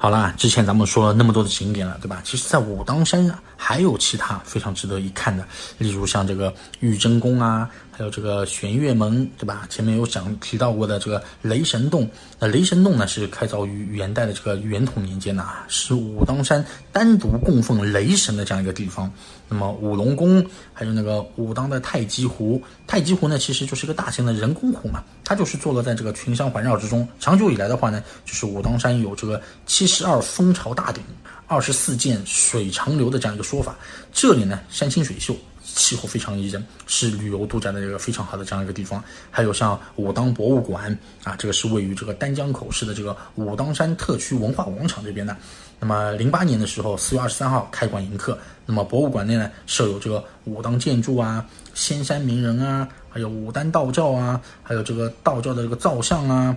好啦，之前咱们说了那么多的景点了，对吧？其实，在武当山啊，还有其他非常值得一看的，例如像这个玉真宫啊，还有这个玄月门，对吧？前面有讲提到过的这个雷神洞。那雷神洞呢，是开凿于元代的这个元统年间呐，是武当山单独供奉雷神的这样一个地方。那么五龙宫，还有那个武当的太极湖，太极湖呢，其实就是一个大型的人工湖嘛，它就是坐落在这个群山环绕之中。长久以来的话呢，就是武当山有这个七十二蜂巢大顶，二十四涧水长流的这样一个说法。这里呢，山清水秀。气候非常宜人，是旅游度假的一个非常好的这样一个地方。还有像武当博物馆啊，这个是位于这个丹江口市的这个武当山特区文化广场这边的。那么零八年的时候，四月二十三号开馆迎客。那么博物馆内呢，设有这个武当建筑啊、仙山名人啊，还有武当道教啊，还有这个道教的这个造像啊，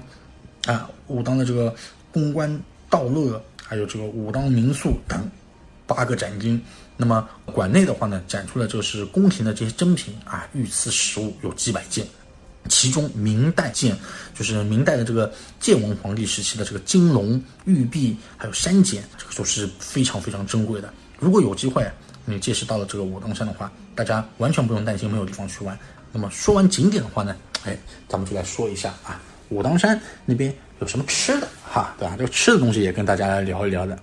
啊，武当的这个公关道乐，还有这个武当民宿等八个展厅。那么馆内的话呢，展出了就是宫廷的这些珍品啊，御赐实物有几百件，其中明代件就是明代的这个建文皇帝时期的这个金龙、玉璧还有山简，这个都是非常非常珍贵的。如果有机会你届时到了这个武当山的话，大家完全不用担心没有地方去玩。那么说完景点的话呢，哎，咱们就来说一下啊，武当山那边有什么吃的哈，对吧？这个吃的东西也跟大家来聊一聊的。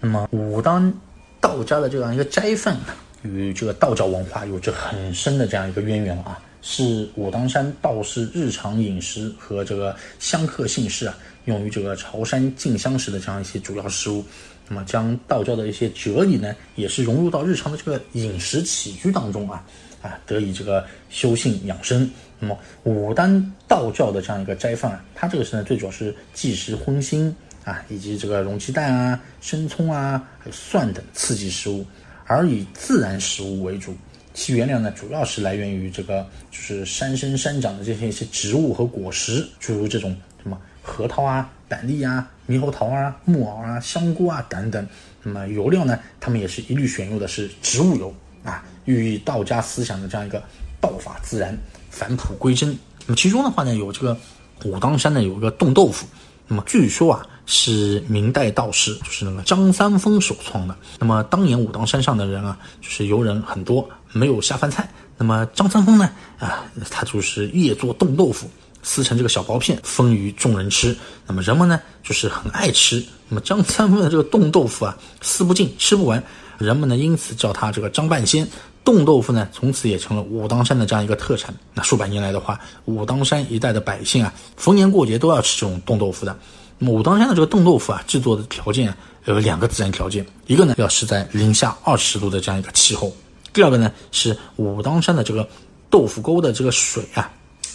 那么武当。道家的这样一个斋饭，与这个道教文化有着很深的这样一个渊源啊，是武当山道士日常饮食和这个香客姓氏啊，用于这个朝山进香时的这样一些主要食物。那么将道教的一些哲理呢，也是融入到日常的这个饮食起居当中啊，啊，得以这个修性养生。那么武当道教的这样一个斋饭啊，它这个是呢，最主要是忌食荤腥。啊，以及这个溶鸡蛋啊、生葱啊、还有蒜等刺激食物，而以自然食物为主。其原料呢，主要是来源于这个就是山生山长的这些一些植物和果实，诸如这种什么核桃啊、板栗啊、猕猴桃啊、木耳啊、香菇啊等等。那么油料呢，他们也是一律选用的是植物油啊，寓意道家思想的这样一个道法自然、返璞归真。那么其中的话呢，有这个武当山呢有一个冻豆腐。那么据说啊，是明代道士，就是那个张三丰首创的。那么当年武当山上的人啊，就是游人很多，没有下饭菜。那么张三丰呢，啊，他就是夜做冻豆腐，撕成这个小薄片，分于众人吃。那么人们呢，就是很爱吃。那么张三丰的这个冻豆腐啊，撕不尽，吃不完，人们呢因此叫他这个张半仙。冻豆腐呢，从此也成了武当山的这样一个特产。那数百年来的话，武当山一带的百姓啊，逢年过节都要吃这种冻豆腐的。武当山的这个冻豆腐啊，制作的条件有两个自然条件，一个呢要是在零下二十度的这样一个气候，第二个呢是武当山的这个豆腐沟的这个水啊，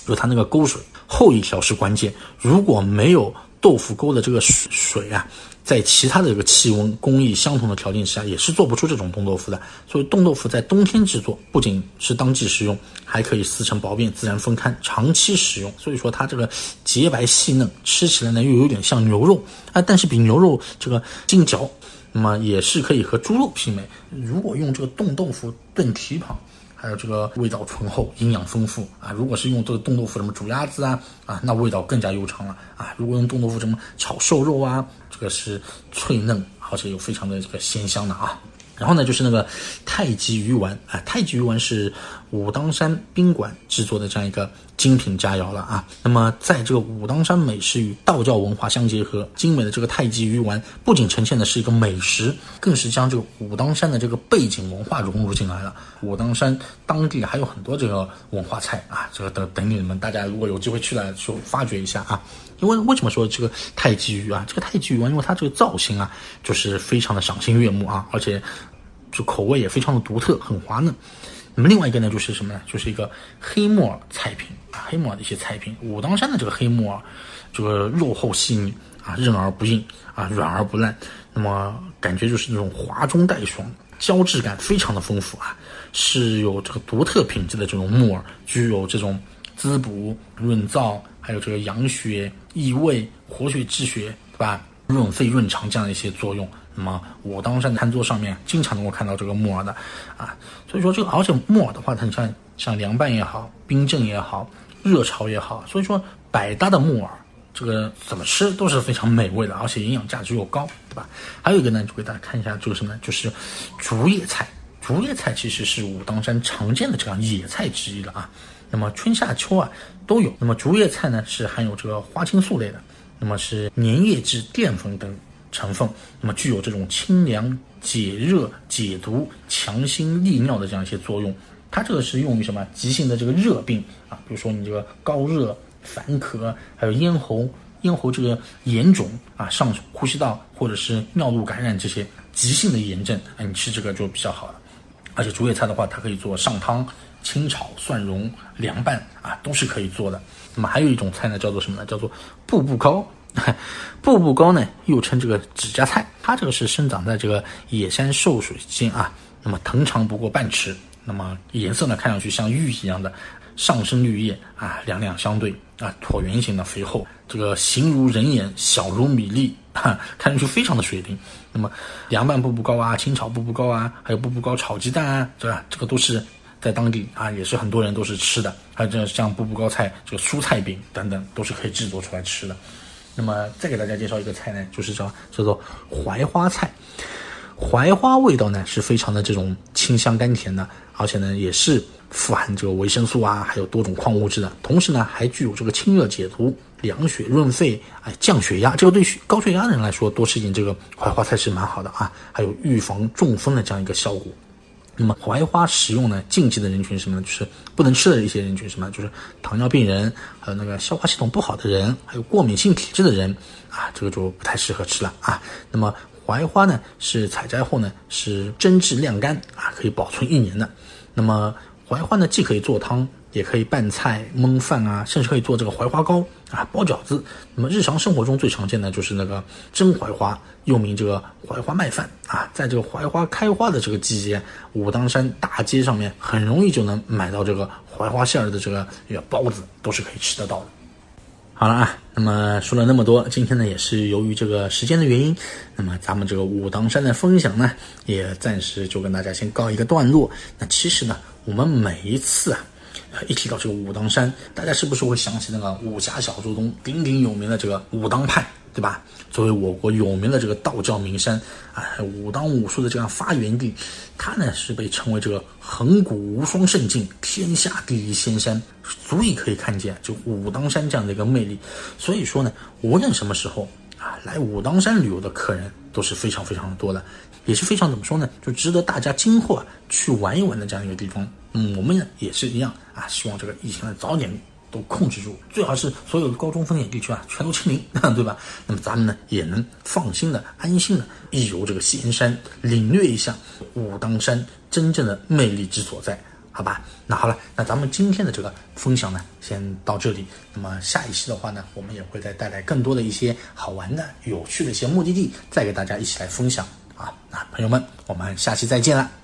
就它那个沟水后一条是关键，如果没有豆腐沟的这个水水啊。在其他的这个气温、工艺相同的条件下，也是做不出这种冻豆腐的。所以冻豆腐在冬天制作，不仅是当季食用，还可以撕成薄片自然分开，长期食用。所以说它这个洁白细嫩，吃起来呢又有点像牛肉啊，但是比牛肉这个劲嚼，那么也是可以和猪肉媲美。如果用这个冻豆腐炖蹄膀。还有这个味道醇厚，营养丰富啊！如果是用这个冻豆腐什么煮鸭子啊啊，那味道更加悠长了啊！如果用冻豆腐什么炒瘦肉啊，这个是脆嫩，而且又非常的这个鲜香的啊。然后呢，就是那个太极鱼丸啊，太极鱼丸是武当山宾馆制作的这样一个精品佳肴了啊。那么，在这个武当山美食与道教文化相结合，精美的这个太极鱼丸不仅呈现的是一个美食，更是将这个武当山的这个背景文化融入进来了。武当山当地还有很多这个文化菜啊，这个等等你们大家如果有机会去了，就发掘一下啊。因为为什么说这个太极鱼啊？这个太极鱼丸，因为它这个造型啊，就是非常的赏心悦目啊，而且。就口味也非常的独特，很滑嫩。那么另外一个呢，就是什么呢？就是一个黑木耳菜品啊，黑木耳的一些菜品。武当山的这个黑木耳，这个肉厚细腻啊，韧而不硬啊，软而不烂。那么感觉就是那种滑中带爽，胶质感非常的丰富啊，是有这个独特品质的这种木耳，具有这种滋补润燥，还有这个养血益胃、活血止血，对吧？润肺润肠这样的一些作用。那么武当山餐桌上面经常能够看到这个木耳的，啊，所以说这个而且木耳的话，它你像像凉拌也好，冰镇也好，热炒也好，所以说百搭的木耳这个怎么吃都是非常美味的，而且营养价值又高，对吧？还有一个呢，就给大家看一下这个什么呢？就是竹叶菜。竹叶菜其实是武当山常见的这样野菜之一了啊。那么春夏秋啊都有。那么竹叶菜呢是含有这个花青素类的，那么是粘液质淀粉等成分，那么具有这种清凉解热解毒、强心利尿的这样一些作用。它这个是用于什么急性的这个热病啊？比如说你这个高热、烦咳，还有咽喉咽喉这个炎肿啊、上呼吸道或者是尿路感染这些急性的炎症，啊，你吃这个就比较好了。而且竹叶菜的话，它可以做上汤、清炒、蒜蓉、凉拌啊，都是可以做的。那么还有一种菜呢，叫做什么呢？叫做步步高。步步高呢，又称这个指甲菜，它这个是生长在这个野山瘦水间啊。那么藤长不过半尺，那么颜色呢，看上去像玉一样的，上生绿叶啊，两两相对啊，椭圆形的肥厚，这个形如人眼，小如米粒。哈，看上去非常的水灵。那么凉拌步步高啊，清炒步步高啊，还有步步高炒鸡蛋啊，对吧？这个都是在当地啊，也是很多人都是吃的。还有这像步步高菜，这个蔬菜饼等等，都是可以制作出来吃的。那么再给大家介绍一个菜呢，就是叫叫做槐花菜。槐花味道呢是非常的这种清香甘甜的，而且呢也是富含这个维生素啊，还有多种矿物质的。同时呢还具有这个清热解毒。凉血润肺，哎，降血压，这个对高血压的人来说，多吃一点这个槐花菜是蛮好的啊。还有预防中风的这样一个效果。那么槐花食用呢，禁忌的人群什么呢？就是不能吃的一些人群什么？就是糖尿病人，还有那个消化系统不好的人，还有过敏性体质的人啊，这个就不太适合吃了啊。那么槐花呢，是采摘后呢是蒸制晾干啊，可以保存一年的。那么槐花呢，既可以做汤。也可以拌菜、焖饭啊，甚至可以做这个槐花糕啊、包饺子。那么日常生活中最常见的就是那个蒸槐花，又名这个槐花麦饭啊。在这个槐花开花的这个季节，武当山大街上面很容易就能买到这个槐花馅儿的这个包子，都是可以吃得到的。好了啊，那么说了那么多，今天呢也是由于这个时间的原因，那么咱们这个武当山的分享呢，也暂时就跟大家先告一个段落。那其实呢，我们每一次啊。一提到这个武当山，大家是不是会想起那个武侠小说中鼎鼎有名的这个武当派，对吧？作为我国有名的这个道教名山啊，武当武术的这样发源地，它呢是被称为这个横古无双圣境，天下第一仙山，足以可以看见就武当山这样的一个魅力。所以说呢，无论什么时候啊，来武当山旅游的客人都是非常非常的多的。也是非常怎么说呢，就值得大家今后啊去玩一玩的这样一个地方。嗯，我们呢也是一样啊，希望这个疫情呢早点都控制住，最好是所有的高中风险地区啊全都清零，对吧？那么咱们呢也能放心的、安心的一游这个仙山，领略一下武当山真正的魅力之所在。好吧，那好了，那咱们今天的这个分享呢，先到这里。那么下一期的话呢，我们也会再带来更多的一些好玩的、有趣的一些目的地，再给大家一起来分享。啊，那朋友们，我们下期再见了。